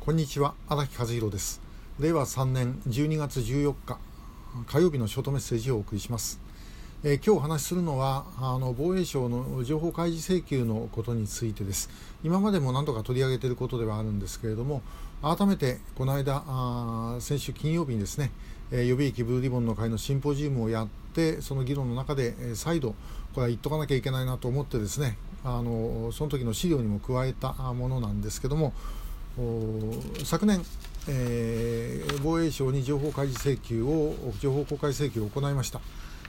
こんにちは荒木和弘です。令和3年12月14日火曜日のショートメッセージをお送りします、えー、今日お話しするのはあの防衛省の情報開示請求のことについてです。今までも何度か取り上げていることではあるんですけれども改めてこの間あ先週金曜日にですね、えー、予備役ブルーリボンの会のシンポジウムをやってその議論の中で、え、再度これは言っとかなきゃいけないなと思ってですねあのその時の資料にも加えたものなんですけども昨年、えー、防衛省に情報開示請求を情報公開請求を行いました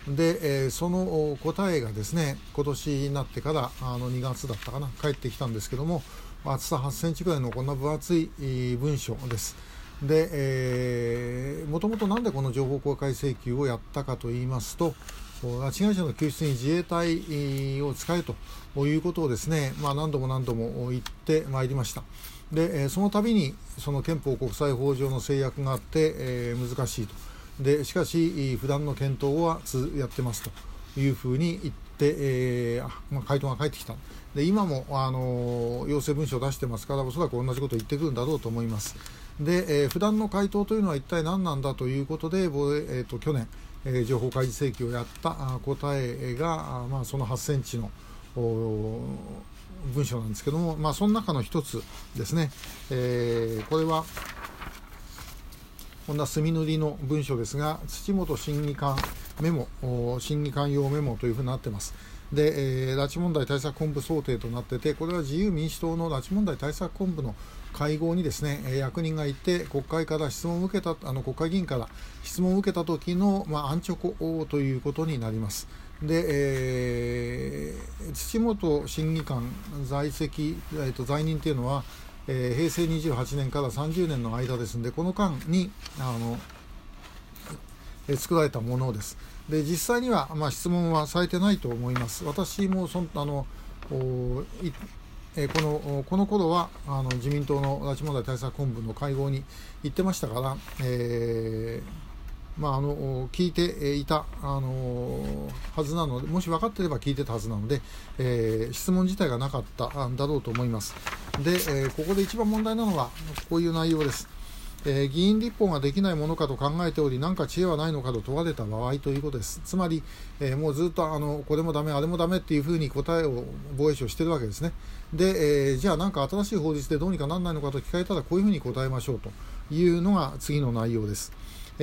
で、えー、その答えがですね今年になってからあの2月だったかな返ってきたんですけども厚さ8センチぐらいのこんな分厚い文書ですで、もともとなんでこの情報公開請求をやったかと言いますと拉致被害者の救出に自衛隊を使えということをですね、まあ、何度も何度も言ってまいりました。でその度にその憲法国際法上の制約があって、え、難しいと。でしかし普段の検討はやってますというふうに言って、えーまあ、回答が返ってきたで今も、あの要請文書を出してますからおそらく同じことを言ってくるんだろうと思います。で、えー、普段の回答というのは一体何なんだということで、えーと、去年、えー、情報開示請求をやった答えが、まあ、その8センチの文章なんですけども、まあ、その中の一つですね、えー、これはこんな墨塗りの文章ですが土本審議官メモ審議官用メモというふうになってます。で、えー、拉致問題対策本部想定となっててこれは自由民主党の拉致問題対策本部の会合にですね役人がいて国会から質問を受けたあの国会議員から質問を受けた時の、まあ、アンチョコということになります。で、えー、土本審議官在籍、えー、と在任というのは、えー、平成28年から30年の間ですのでこの間にあの、えー、作られたものです。で実際には、まあ、質問はされてないと思います。私もそあのえこのこの頃はあの自民党の拉致問題対策本部の会合に行ってましたから、えーまあ、あの聞いていた、あのはずなのでもし分かっていれば聞いてたはずなので、えー、質問自体がなかったんだろうと思います。で、えー、ここで一番問題なのはこういう内容です。えー、議員立法ができないものかと考えており、何か知恵はないのかと問われた場合ということです。つまり、えー、もうずっとあのこれもだめ、あれもだめっていうふうに答えを防衛省してるわけですね。で、えー、じゃあ何か新しい法律でどうにかならないのかと聞かれたら、こういうふうに答えましょうというのが次の内容です。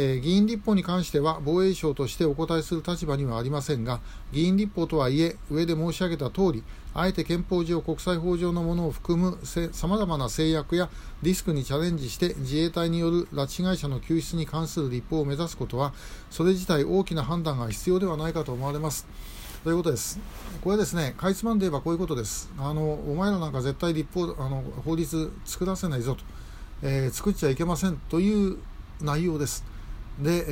え、議員立法に関しては防衛省としてお答えする立場にはありませんが、議員立法とはいえ、上で申し上げた通り、あえて憲法上、国際法上のものを含むさまざまな制約やリスクにチャレンジして自衛隊による拉致被害者の救出に関する立法を目指すことは、それ自体大きな判断が必要ではないかと思われます。ということです。これですね、かいつまんで言えばこういうことです。あのお前らなんか絶対立法あの法律作らせないぞと、えー、作っちゃいけませんという内容です。で、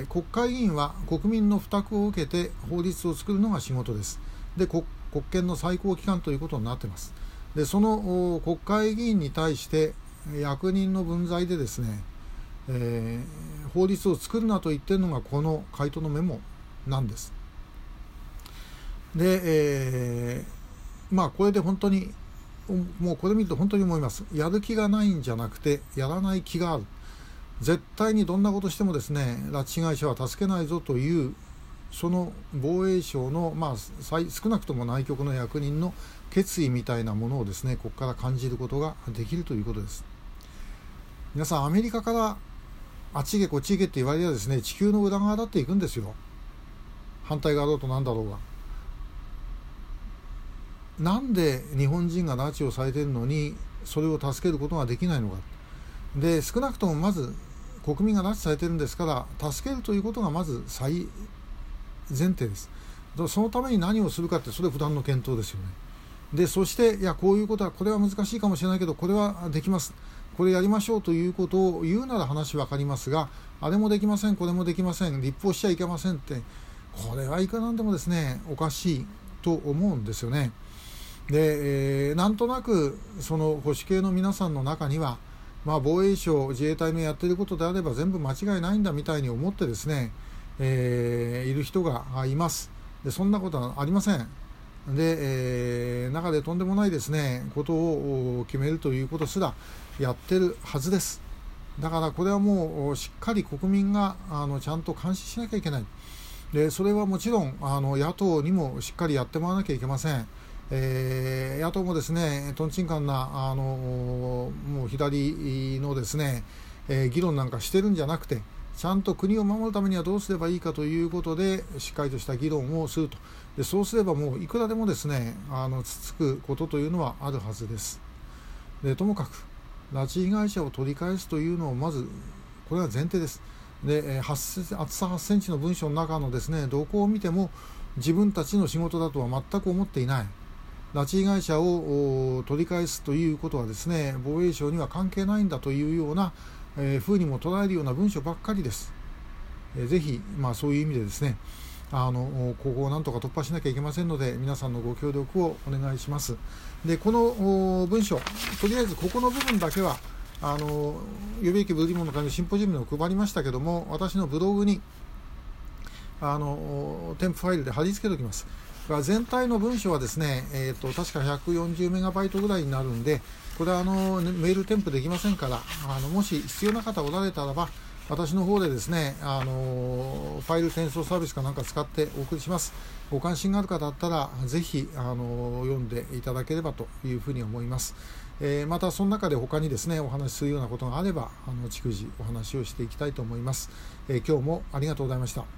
えー、国会議員は国民の負託を受けて法律を作るのが仕事です。で国権の最高機関ということになっています。でその国会議員に対して役人の分際でですね、えー、法律を作るなと言ってるのがこの回答のメモなんです。で、えー、まあこれで本当にもうこれ見ると本当に思います。やる気がないんじゃなくてやらない気がある。絶対にどんなことしてもですね拉致被害者は助けないぞというその防衛省の、まあ、少なくとも内局の役人の決意みたいなものをですねここから感じることができるということです。皆さんアメリカからあっち行けこっち行けって言われりゃですね地球の裏側だって行くんですよ。反対側だと何だろうが。なんで日本人が拉致をされてるのにそれを助けることができないのか。で少なくともまず国民が拉致されてるんですから助けるということがまず最前提です。そのために何をするかってそれ普段の検討ですよね。でそしていやこういうことはこれは難しいかもしれないけどこれはできます。これやりましょうということを言うなら話分かりますがあれもできませんこれもできません立法しちゃいけませんってこれはいかなんでもですねおかしいと思うんですよね。で、えー、なんとなくその保守系の皆さんの中にはまあ、防衛省、自衛隊のやってることであれば全部間違いないんだみたいに思ってですね、えー、いる人がいますで。そんなことはありません。で、えー、中でとんでもないですねことを決めるということすらやってるはずですだからこれはもうしっかり国民があのちゃんと監視しなきゃいけないでそれはもちろんあの野党にもしっかりやってもらわなきゃいけません。えー、野党もですねとんちんかんなあのもう左のですね、えー、議論なんかしてるんじゃなくてちゃんと国を守るためにはどうすればいいかということでしっかりとした議論をすると。でそうすればもういくらでもですねあのつつくことというのはあるはずです。でともかく拉致被害者を取り返すというのをまずこれは前提です。で厚さ8センチの文章の中のですねどこを見ても自分たちの仕事だとは全く思っていない。拉致被害者を取り返すということはですね防衛省には関係ないんだというような、えー、風にも捉えるような文章ばっかりです。えー、ぜひ、まあ、そういう意味でですねあのここをなんとか突破しなきゃいけませんので皆さんのご協力をお願いします。でこの文章とりあえずここの部分だけはあの予備役ブリモンの会のシンポジウムを配りましたけども私のブログにあの添付ファイルで貼り付けておきます。が全体の文章はですね、えーと、確か140メガバイトぐらいになるんで、これはあのメール添付できませんから、あのもし必要な方おられたらば、私の方でですね、あのファイル転送サービスかなんか使ってお送りします。ご関心がある方だったら、ぜひあの読んでいただければというふうに思います。えー、また、その中で他にですね、お話しするようなことがあれば、あの逐次お話をしていきたいと思います。えー、今日もありがとうございました。